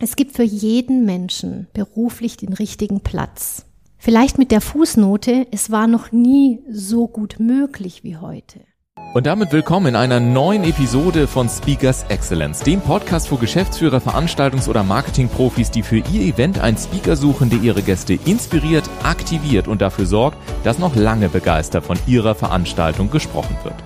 Es gibt für jeden Menschen beruflich den richtigen Platz. Vielleicht mit der Fußnote, es war noch nie so gut möglich wie heute. Und damit willkommen in einer neuen Episode von Speakers Excellence, dem Podcast für Geschäftsführer, Veranstaltungs- oder Marketingprofis, die für ihr Event einen Speaker suchen, der ihre Gäste inspiriert, aktiviert und dafür sorgt, dass noch lange begeistert von ihrer Veranstaltung gesprochen wird.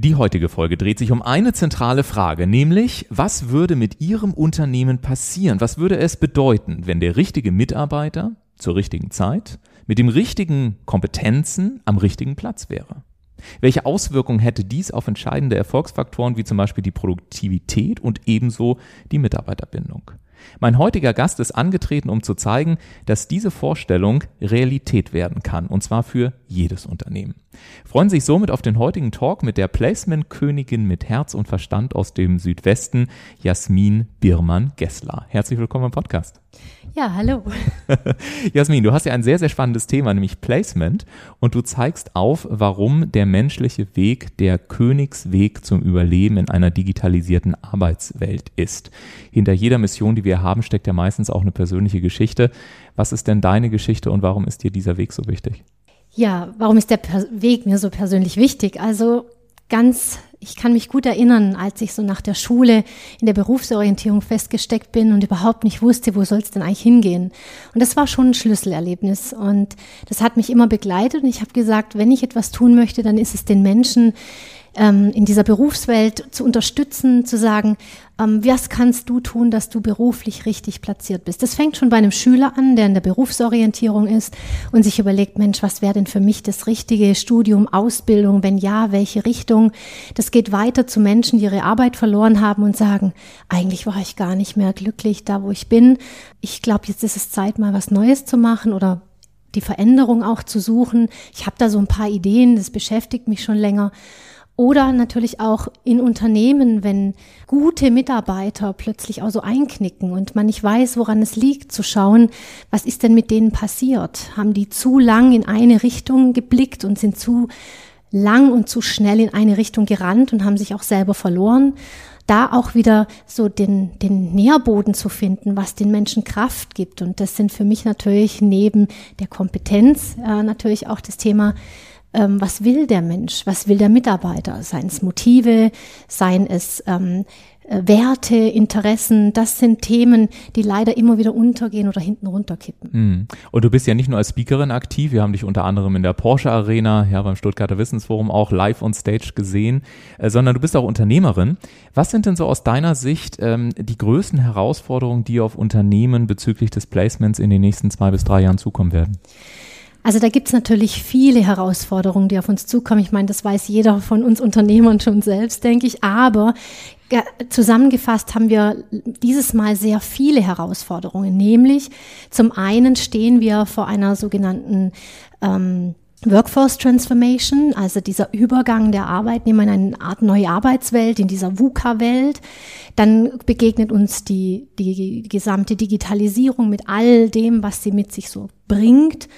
Die heutige Folge dreht sich um eine zentrale Frage, nämlich was würde mit Ihrem Unternehmen passieren? Was würde es bedeuten, wenn der richtige Mitarbeiter zur richtigen Zeit mit dem richtigen Kompetenzen am richtigen Platz wäre? Welche Auswirkungen hätte dies auf entscheidende Erfolgsfaktoren wie zum Beispiel die Produktivität und ebenso die Mitarbeiterbindung? Mein heutiger Gast ist angetreten, um zu zeigen, dass diese Vorstellung Realität werden kann, und zwar für jedes Unternehmen. Freuen sich somit auf den heutigen Talk mit der Placement-Königin mit Herz und Verstand aus dem Südwesten, Jasmin Birmann-Gessler. Herzlich willkommen im Podcast. Ja, hallo. Jasmin, du hast ja ein sehr, sehr spannendes Thema, nämlich Placement. Und du zeigst auf, warum der menschliche Weg der Königsweg zum Überleben in einer digitalisierten Arbeitswelt ist. Hinter jeder Mission, die wir haben, steckt ja meistens auch eine persönliche Geschichte. Was ist denn deine Geschichte und warum ist dir dieser Weg so wichtig? Ja, warum ist der Weg mir so persönlich wichtig? Also ganz, ich kann mich gut erinnern, als ich so nach der Schule in der Berufsorientierung festgesteckt bin und überhaupt nicht wusste, wo soll es denn eigentlich hingehen. Und das war schon ein Schlüsselerlebnis und das hat mich immer begleitet und ich habe gesagt, wenn ich etwas tun möchte, dann ist es den Menschen ähm, in dieser Berufswelt zu unterstützen, zu sagen, ähm, was kannst du tun, dass du beruflich richtig platziert bist. Das fängt schon bei einem Schüler an, der in der Berufsorientierung ist und sich überlegt, Mensch, was wäre denn für mich das richtige Studium, Ausbildung, wenn ja, welche Richtung. Das geht weiter zu Menschen, die ihre Arbeit verloren haben und sagen, eigentlich war ich gar nicht mehr glücklich da, wo ich bin. Ich glaube, jetzt ist es Zeit, mal was Neues zu machen oder die Veränderung auch zu suchen. Ich habe da so ein paar Ideen, das beschäftigt mich schon länger. Oder natürlich auch in Unternehmen, wenn gute Mitarbeiter plötzlich auch so einknicken und man nicht weiß, woran es liegt, zu schauen, was ist denn mit denen passiert? Haben die zu lang in eine Richtung geblickt und sind zu lang und zu schnell in eine Richtung gerannt und haben sich auch selber verloren? Da auch wieder so den, den Nährboden zu finden, was den Menschen Kraft gibt. Und das sind für mich natürlich neben der Kompetenz äh, natürlich auch das Thema ähm, was will der Mensch, was will der Mitarbeiter, seien es Motive, seien es ähm, äh, Werte, Interessen, das sind Themen, die leider immer wieder untergehen oder hinten runterkippen. Mhm. Und du bist ja nicht nur als Speakerin aktiv, wir haben dich unter anderem in der Porsche Arena, ja beim Stuttgarter Wissensforum auch live on stage gesehen, äh, sondern du bist auch Unternehmerin. Was sind denn so aus deiner Sicht ähm, die größten Herausforderungen, die auf Unternehmen bezüglich des Placements in den nächsten zwei bis drei Jahren zukommen werden? Also da gibt's natürlich viele Herausforderungen, die auf uns zukommen. Ich meine, das weiß jeder von uns Unternehmern schon selbst, denke ich. Aber zusammengefasst haben wir dieses Mal sehr viele Herausforderungen. Nämlich zum einen stehen wir vor einer sogenannten ähm, Workforce Transformation, also dieser Übergang der Arbeitnehmer in eine Art neue Arbeitswelt, in dieser VUCA-Welt. Dann begegnet uns die, die gesamte Digitalisierung mit all dem, was sie mit sich so bringt.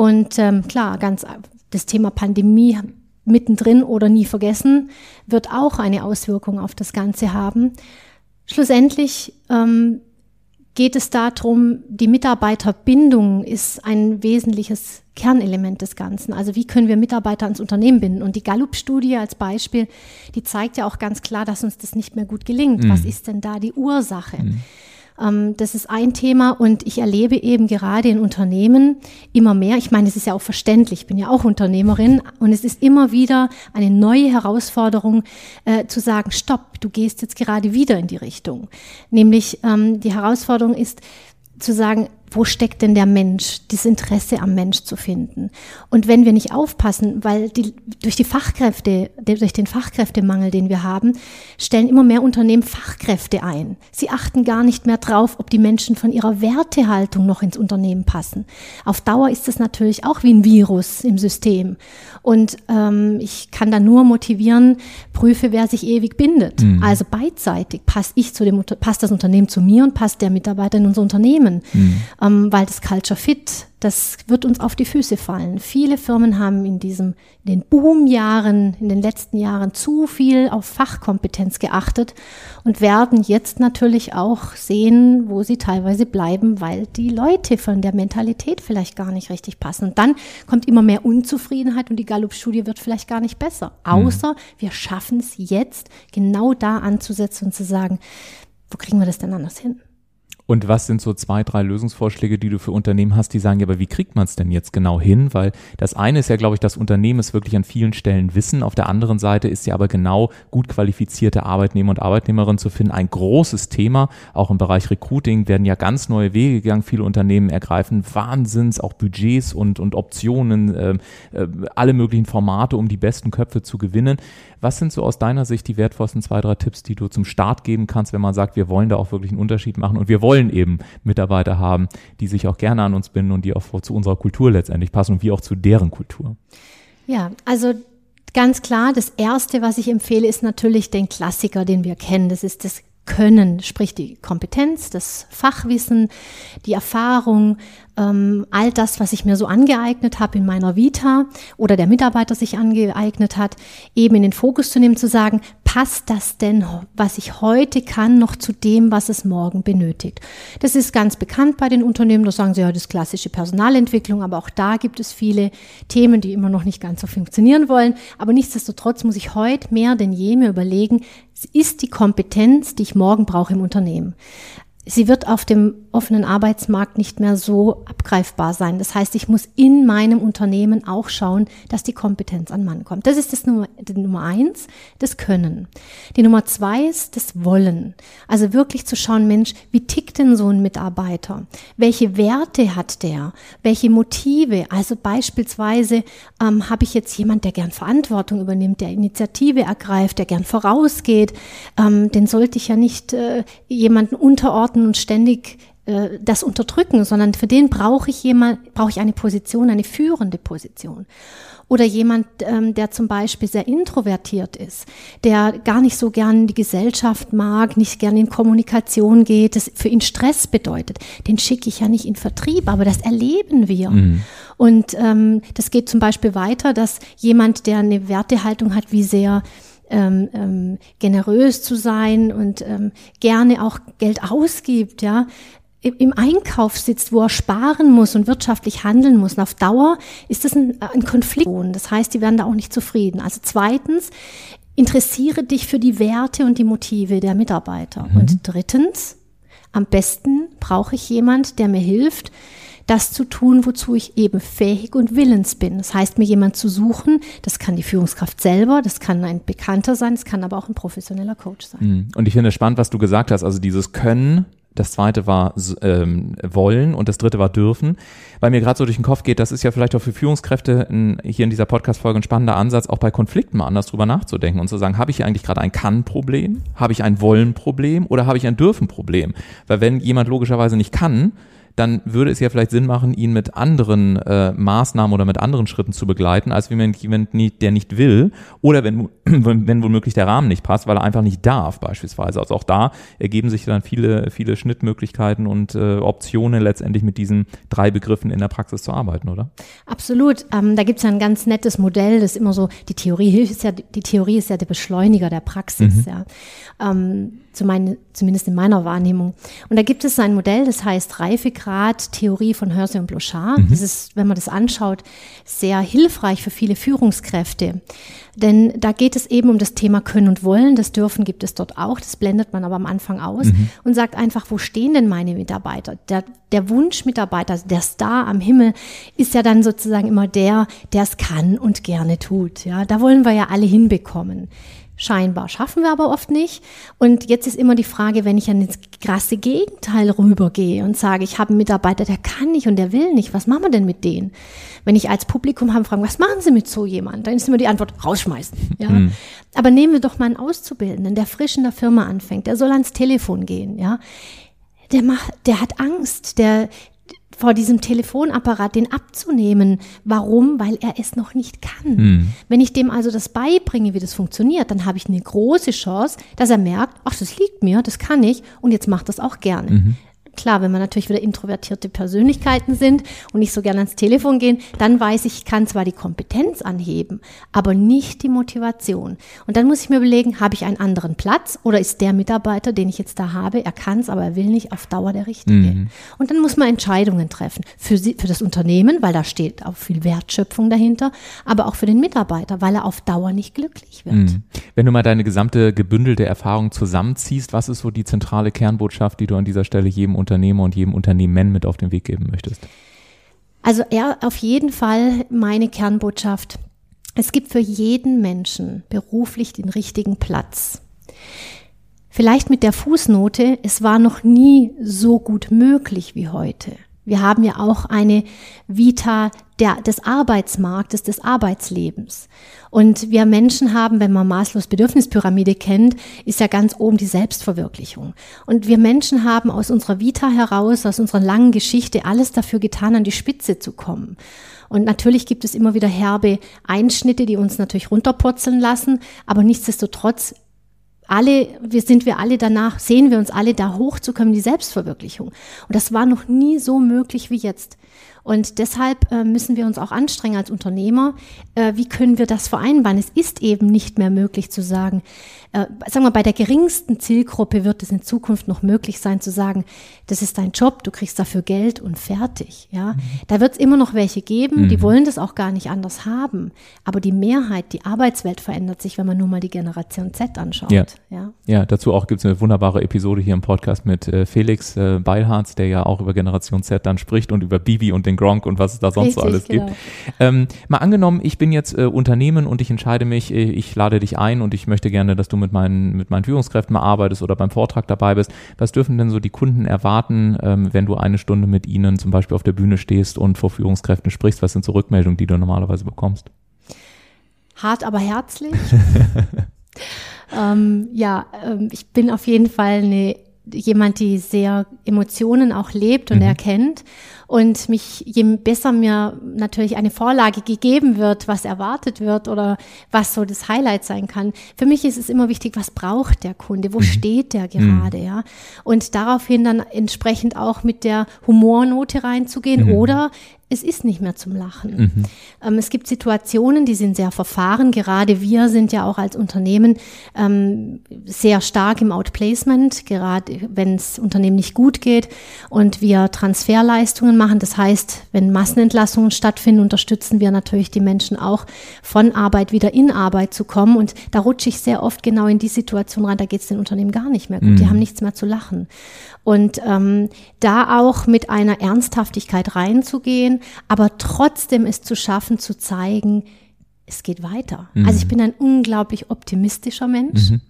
Und ähm, klar, ganz das Thema Pandemie mittendrin oder nie vergessen, wird auch eine Auswirkung auf das Ganze haben. Schlussendlich ähm, geht es darum, die Mitarbeiterbindung ist ein wesentliches Kernelement des Ganzen. Also wie können wir Mitarbeiter ans Unternehmen binden? Und die Gallup-Studie als Beispiel, die zeigt ja auch ganz klar, dass uns das nicht mehr gut gelingt. Mhm. Was ist denn da die Ursache? Mhm. Ähm, das ist ein Thema und ich erlebe eben gerade in Unternehmen immer mehr, ich meine, es ist ja auch verständlich, ich bin ja auch Unternehmerin und es ist immer wieder eine neue Herausforderung äh, zu sagen, stopp, du gehst jetzt gerade wieder in die Richtung. Nämlich ähm, die Herausforderung ist, zu sagen, wo steckt denn der Mensch, das Interesse am Mensch zu finden. Und wenn wir nicht aufpassen, weil die, durch die Fachkräfte, durch den Fachkräftemangel, den wir haben, stellen immer mehr Unternehmen Fachkräfte ein. Sie achten gar nicht mehr drauf, ob die Menschen von ihrer Wertehaltung noch ins Unternehmen passen. Auf Dauer ist es natürlich auch wie ein Virus im System. Und ähm, ich kann da nur motivieren, prüfe, wer sich ewig bindet. Mhm. Also beidseitig passt ich zu dem, passt das Unternehmen zu mir und passt der Mitarbeiter in unser Unternehmen. Mhm ähm, weil das Culture Fit, das wird uns auf die Füße fallen. Viele Firmen haben in diesem, in den Boomjahren, in den letzten Jahren zu viel auf Fachkompetenz geachtet und werden jetzt natürlich auch sehen, wo sie teilweise bleiben, weil die Leute von der Mentalität vielleicht gar nicht richtig passen. Und dann kommt immer mehr Unzufriedenheit und die Gallup-Studie wird vielleicht gar nicht besser. Mhm. Außer wir schaffen es jetzt, genau da anzusetzen und zu sagen, wo kriegen wir das denn anders hin? Und was sind so zwei, drei Lösungsvorschläge, die du für Unternehmen hast, die sagen, ja, aber wie kriegt man es denn jetzt genau hin? Weil das eine ist ja, glaube ich, dass Unternehmen es wirklich an vielen Stellen wissen. Auf der anderen Seite ist ja aber genau gut qualifizierte Arbeitnehmer und Arbeitnehmerinnen zu finden ein großes Thema. Auch im Bereich Recruiting werden ja ganz neue Wege gegangen. Viele Unternehmen ergreifen Wahnsinns, auch Budgets und, und Optionen, äh, äh, alle möglichen Formate, um die besten Köpfe zu gewinnen. Was sind so aus deiner Sicht die wertvollsten zwei, drei Tipps, die du zum Start geben kannst, wenn man sagt, wir wollen da auch wirklich einen Unterschied machen und wir wollen eben Mitarbeiter haben, die sich auch gerne an uns binden und die auch zu unserer Kultur letztendlich passen und wie auch zu deren Kultur? Ja, also ganz klar, das Erste, was ich empfehle, ist natürlich den Klassiker, den wir kennen. Das ist das Können, sprich die Kompetenz, das Fachwissen, die Erfahrung, ähm, all das, was ich mir so angeeignet habe in meiner Vita oder der Mitarbeiter sich angeeignet hat, eben in den Fokus zu nehmen, zu sagen, passt das denn, was ich heute kann, noch zu dem, was es morgen benötigt? Das ist ganz bekannt bei den Unternehmen, da sagen sie ja, das klassische Personalentwicklung, aber auch da gibt es viele Themen, die immer noch nicht ganz so funktionieren wollen. Aber nichtsdestotrotz muss ich heute mehr denn je mir überlegen, ist die Kompetenz, die ich morgen brauche im Unternehmen sie wird auf dem offenen Arbeitsmarkt nicht mehr so abgreifbar sein. Das heißt, ich muss in meinem Unternehmen auch schauen, dass die Kompetenz an Mann kommt. Das ist das Nummer, die Nummer eins, das Können. Die Nummer zwei ist das Wollen. Also wirklich zu schauen, Mensch, wie tickt denn so ein Mitarbeiter? Welche Werte hat der? Welche Motive? Also beispielsweise ähm, habe ich jetzt jemand, der gern Verantwortung übernimmt, der Initiative ergreift, der gern vorausgeht. Ähm, den sollte ich ja nicht äh, jemanden unterordnen warten und ständig äh, das unterdrücken, sondern für den brauche ich jemand, brauche ich eine Position, eine führende Position. Oder jemand, ähm, der zum Beispiel sehr introvertiert ist, der gar nicht so gern die Gesellschaft mag, nicht gern in Kommunikation geht, das für ihn Stress bedeutet. Den schicke ich ja nicht in Vertrieb, aber das erleben wir. Mhm. Und ähm, das geht zum Beispiel weiter, dass jemand, der eine Wertehaltung hat, wie sehr ähm, ähm, generös zu sein und ähm, gerne auch Geld ausgibt, ja, im Einkauf sitzt, wo er sparen muss und wirtschaftlich handeln muss. Und auf Dauer ist das ein, ein Konflikt. Das heißt, die werden da auch nicht zufrieden. Also zweitens, interessiere dich für die Werte und die Motive der Mitarbeiter. Mhm. Und drittens, am besten brauche ich jemand, der mir hilft, das zu tun, wozu ich eben fähig und willens bin. Das heißt, mir jemand zu suchen, das kann die Führungskraft selber, das kann ein Bekannter sein, das kann aber auch ein professioneller Coach sein. Mhm. Und ich finde spannend, was du gesagt hast, also dieses Können, das zweite war ähm, wollen und das dritte war dürfen, weil mir gerade so durch den Kopf geht, das ist ja vielleicht auch für Führungskräfte ein, hier in dieser Podcast-Folge ein spannender Ansatz, auch bei Konflikten mal anders drüber nachzudenken und zu sagen, habe ich hier eigentlich gerade ein Kann-Problem, habe ich ein Wollen-Problem oder habe ich ein Dürfen-Problem? Weil wenn jemand logischerweise nicht kann, dann würde es ja vielleicht Sinn machen, ihn mit anderen äh, Maßnahmen oder mit anderen Schritten zu begleiten, als wenn jemand, nicht, der nicht will oder wenn, wenn womöglich der Rahmen nicht passt, weil er einfach nicht darf beispielsweise. Also auch da ergeben sich dann viele, viele Schnittmöglichkeiten und äh, Optionen letztendlich mit diesen drei Begriffen in der Praxis zu arbeiten, oder? Absolut. Ähm, da gibt es ja ein ganz nettes Modell, das immer so, die Theorie hilft ja, die Theorie ist ja der Beschleuniger der Praxis, mhm. ja. Ähm, zumindest in meiner Wahrnehmung. Und da gibt es ein Modell, das heißt Reifegrad Theorie von Hörse und Blochard. Mhm. Das ist, wenn man das anschaut, sehr hilfreich für viele Führungskräfte. Denn da geht es eben um das Thema Können und Wollen. Das Dürfen gibt es dort auch. Das blendet man aber am Anfang aus mhm. und sagt einfach, wo stehen denn meine Mitarbeiter? Der, der Wunschmitarbeiter, der Star am Himmel, ist ja dann sozusagen immer der, der es kann und gerne tut. Ja, da wollen wir ja alle hinbekommen. Scheinbar schaffen wir aber oft nicht. Und jetzt ist immer die Frage, wenn ich an das krasse Gegenteil rübergehe und sage, ich habe einen Mitarbeiter, der kann nicht und der will nicht, was machen wir denn mit denen? Wenn ich als Publikum habe, fragen, was machen Sie mit so jemand? Dann ist immer die Antwort, rausschmeißen. Ja? Mhm. Aber nehmen wir doch mal einen Auszubildenden, der frisch in der Firma anfängt, der soll ans Telefon gehen, ja. Der macht, der hat Angst, der, vor diesem Telefonapparat den abzunehmen. Warum? Weil er es noch nicht kann. Mhm. Wenn ich dem also das beibringe, wie das funktioniert, dann habe ich eine große Chance, dass er merkt, ach, das liegt mir, das kann ich und jetzt macht das auch gerne. Mhm. Klar, wenn man natürlich wieder introvertierte Persönlichkeiten sind und nicht so gerne ans Telefon gehen, dann weiß ich, ich kann zwar die Kompetenz anheben, aber nicht die Motivation. Und dann muss ich mir überlegen, habe ich einen anderen Platz oder ist der Mitarbeiter, den ich jetzt da habe, er kann es, aber er will nicht auf Dauer der Richtige. Mhm. Und dann muss man Entscheidungen treffen für, sie, für das Unternehmen, weil da steht auch viel Wertschöpfung dahinter, aber auch für den Mitarbeiter, weil er auf Dauer nicht glücklich wird. Mhm. Wenn du mal deine gesamte gebündelte Erfahrung zusammenziehst, was ist so die zentrale Kernbotschaft, die du an dieser Stelle jedem Unternehmer und jedem Unternehmen mit auf den Weg geben möchtest? Also er auf jeden Fall meine Kernbotschaft. Es gibt für jeden Menschen beruflich den richtigen Platz. Vielleicht mit der Fußnote, es war noch nie so gut möglich wie heute. Wir haben ja auch eine Vita der, des Arbeitsmarktes, des Arbeitslebens. Und wir Menschen haben, wenn man Maßlos Bedürfnispyramide kennt, ist ja ganz oben die Selbstverwirklichung. Und wir Menschen haben aus unserer Vita heraus, aus unserer langen Geschichte alles dafür getan, an die Spitze zu kommen. Und natürlich gibt es immer wieder herbe Einschnitte, die uns natürlich runterpurzeln lassen, aber nichtsdestotrotz alle, wir sind wir alle danach, sehen wir uns alle da hochzukommen, die Selbstverwirklichung. Und das war noch nie so möglich wie jetzt. Und deshalb äh, müssen wir uns auch anstrengen als Unternehmer. Äh, wie können wir das vereinbaren? Es ist eben nicht mehr möglich zu sagen, äh, sagen wir, bei der geringsten Zielgruppe wird es in Zukunft noch möglich sein zu sagen, das ist dein Job, du kriegst dafür Geld und fertig. Ja, mhm. da wird es immer noch welche geben, mhm. die wollen das auch gar nicht anders haben. Aber die Mehrheit, die Arbeitswelt verändert sich, wenn man nur mal die Generation Z anschaut. Ja, ja. ja dazu auch gibt es eine wunderbare Episode hier im Podcast mit äh, Felix äh, Beilharz, der ja auch über Generation Z dann spricht und über Bibi und den Gronk und was es da sonst Richtig, so alles genau. gibt. Ähm, mal angenommen, ich bin jetzt äh, Unternehmen und ich entscheide mich, äh, ich lade dich ein und ich möchte gerne, dass du mit meinen, mit meinen Führungskräften mal arbeitest oder beim Vortrag dabei bist. Was dürfen denn so die Kunden erwarten, ähm, wenn du eine Stunde mit ihnen zum Beispiel auf der Bühne stehst und vor Führungskräften sprichst? Was sind so Rückmeldungen, die du normalerweise bekommst? Hart, aber herzlich. ähm, ja, ähm, ich bin auf jeden Fall eine jemand, die sehr Emotionen auch lebt und mhm. erkennt. Und mich, je besser mir natürlich eine Vorlage gegeben wird, was erwartet wird oder was so das Highlight sein kann. Für mich ist es immer wichtig, was braucht der Kunde? Wo mhm. steht der gerade? Mhm. Ja. Und daraufhin dann entsprechend auch mit der Humornote reinzugehen mhm. oder es ist nicht mehr zum Lachen. Mhm. Ähm, es gibt Situationen, die sind sehr verfahren. Gerade wir sind ja auch als Unternehmen ähm, sehr stark im Outplacement, gerade wenn es Unternehmen nicht gut geht und wir Transferleistungen machen. Das heißt, wenn Massenentlassungen stattfinden, unterstützen wir natürlich die Menschen auch von Arbeit wieder in Arbeit zu kommen. Und da rutsche ich sehr oft genau in die Situation rein, da geht es den Unternehmen gar nicht mehr gut. Mhm. Die haben nichts mehr zu lachen. Und ähm, da auch mit einer Ernsthaftigkeit reinzugehen, aber trotzdem es zu schaffen, zu zeigen, es geht weiter. Mhm. Also ich bin ein unglaublich optimistischer Mensch. Mhm.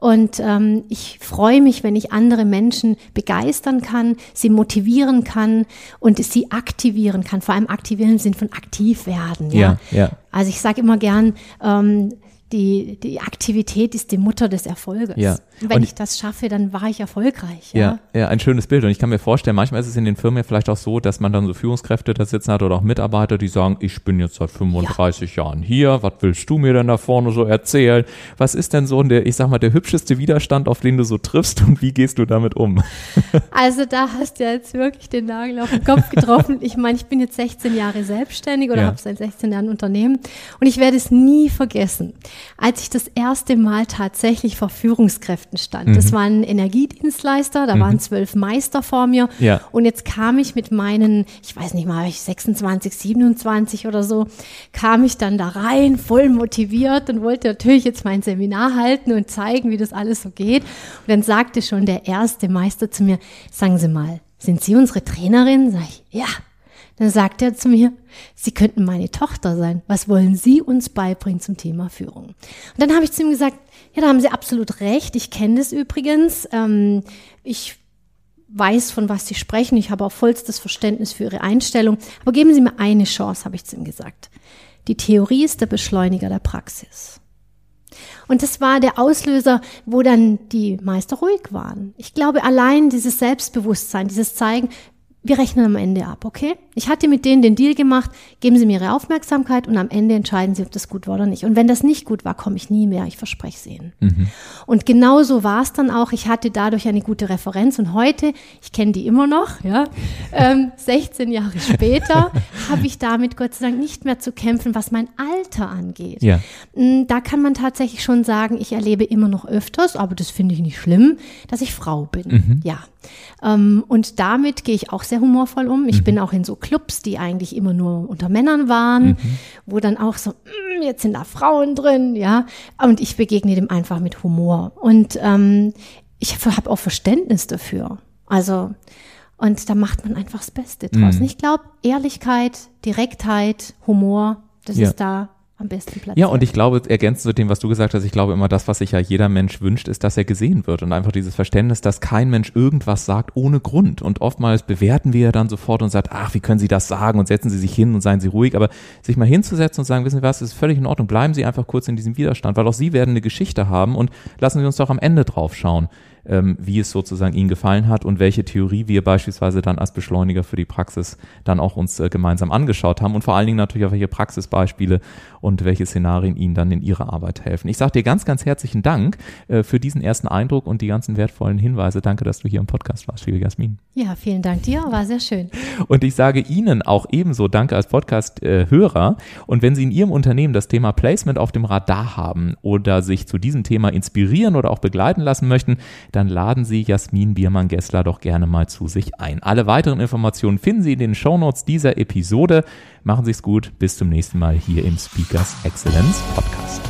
Und ähm, ich freue mich, wenn ich andere Menschen begeistern kann, sie motivieren kann und sie aktivieren kann. Vor allem aktivieren im Sinn von aktiv werden. Ja, ja. ja. Also ich sage immer gern, ähm, die, die Aktivität ist die Mutter des Erfolges. Ja. Und wenn und ich das schaffe, dann war ich erfolgreich. Ja? ja, ja, ein schönes Bild. Und ich kann mir vorstellen, manchmal ist es in den Firmen ja vielleicht auch so, dass man dann so Führungskräfte da sitzen hat oder auch Mitarbeiter, die sagen, ich bin jetzt seit 35 ja. Jahren hier, was willst du mir denn da vorne so erzählen? Was ist denn so der, ich sag mal, der hübscheste Widerstand, auf den du so triffst und wie gehst du damit um? Also da hast du jetzt wirklich den Nagel auf den Kopf getroffen. Ich meine, ich bin jetzt 16 Jahre selbstständig oder ja. habe seit 16 Jahren ein Unternehmen und ich werde es nie vergessen als ich das erste Mal tatsächlich vor Führungskräften stand. Mhm. Das war ein Energiedienstleister, da mhm. waren zwölf Meister vor mir. Ja. Und jetzt kam ich mit meinen, ich weiß nicht mal, 26, 27 oder so, kam ich dann da rein, voll motiviert und wollte natürlich jetzt mein Seminar halten und zeigen, wie das alles so geht. Und dann sagte schon der erste Meister zu mir, sagen Sie mal, sind Sie unsere Trainerin? Sag ich, ja. Dann sagt er zu mir, Sie könnten meine Tochter sein. Was wollen Sie uns beibringen zum Thema Führung? Und dann habe ich zu ihm gesagt, ja, da haben Sie absolut recht. Ich kenne das übrigens. Ähm, ich weiß, von was Sie sprechen. Ich habe auch vollstes Verständnis für Ihre Einstellung. Aber geben Sie mir eine Chance, habe ich zu ihm gesagt. Die Theorie ist der Beschleuniger der Praxis. Und das war der Auslöser, wo dann die Meister ruhig waren. Ich glaube, allein dieses Selbstbewusstsein, dieses Zeigen, wir rechnen am Ende ab, okay? Ich hatte mit denen den Deal gemacht, geben Sie mir Ihre Aufmerksamkeit und am Ende entscheiden Sie, ob das gut war oder nicht. Und wenn das nicht gut war, komme ich nie mehr, ich verspreche es Ihnen. Mhm. Und genauso war es dann auch. Ich hatte dadurch eine gute Referenz und heute, ich kenne die immer noch, ja, ähm, 16 Jahre später, habe ich damit Gott sei Dank nicht mehr zu kämpfen, was mein Alter angeht. Ja. Mm, da kann man tatsächlich schon sagen, ich erlebe immer noch öfters, aber das finde ich nicht schlimm, dass ich Frau bin. Mhm. Ja. Ähm, und damit gehe ich auch sehr humorvoll um. Ich mhm. bin auch in so Clubs, die eigentlich immer nur unter Männern waren, mhm. wo dann auch so, mm, jetzt sind da Frauen drin, ja. Und ich begegne dem einfach mit Humor. Und ähm, ich habe auch Verständnis dafür. Also, und da macht man einfach das Beste draus. Mhm. Ich glaube, Ehrlichkeit, Direktheit, Humor, das ja. ist da am besten platziert. Ja, und ich glaube, ergänzend zu dem, was du gesagt hast, ich glaube immer, das, was sich ja jeder Mensch wünscht, ist, dass er gesehen wird und einfach dieses Verständnis, dass kein Mensch irgendwas sagt ohne Grund. Und oftmals bewerten wir ja dann sofort und sagen, ach, wie können Sie das sagen und setzen Sie sich hin und seien Sie ruhig. Aber sich mal hinzusetzen und sagen, wissen Sie was, ist völlig in Ordnung, bleiben Sie einfach kurz in diesem Widerstand, weil auch Sie werden eine Geschichte haben und lassen Sie uns doch am Ende drauf schauen ähm, wie es sozusagen Ihnen gefallen hat und welche Theorie wir beispielsweise dann als Beschleuniger für die Praxis dann auch uns äh, gemeinsam angeschaut haben und vor allen Dingen natürlich auch welche Praxisbeispiele und welche Szenarien Ihnen dann in Ihrer Arbeit helfen. Ich sage dir ganz, ganz herzlichen Dank äh, für diesen ersten Eindruck und die ganzen wertvollen Hinweise. Danke, dass du hier im Podcast warst, liebe Jasmin. Ja, vielen Dank dir, war sehr schön. Und ich sage Ihnen auch ebenso Danke als Podcast-Hörer. Und wenn Sie in Ihrem Unternehmen das Thema Placement auf dem Radar haben oder sich zu diesem Thema inspirieren oder auch begleiten lassen möchten, dann laden Sie Jasmin Biermann-Gessler doch gerne mal zu sich ein. Alle weiteren Informationen finden Sie in den Shownotes dieser Episode. Machen Sie es gut. Bis zum nächsten Mal hier im Speakers Excellence Podcast.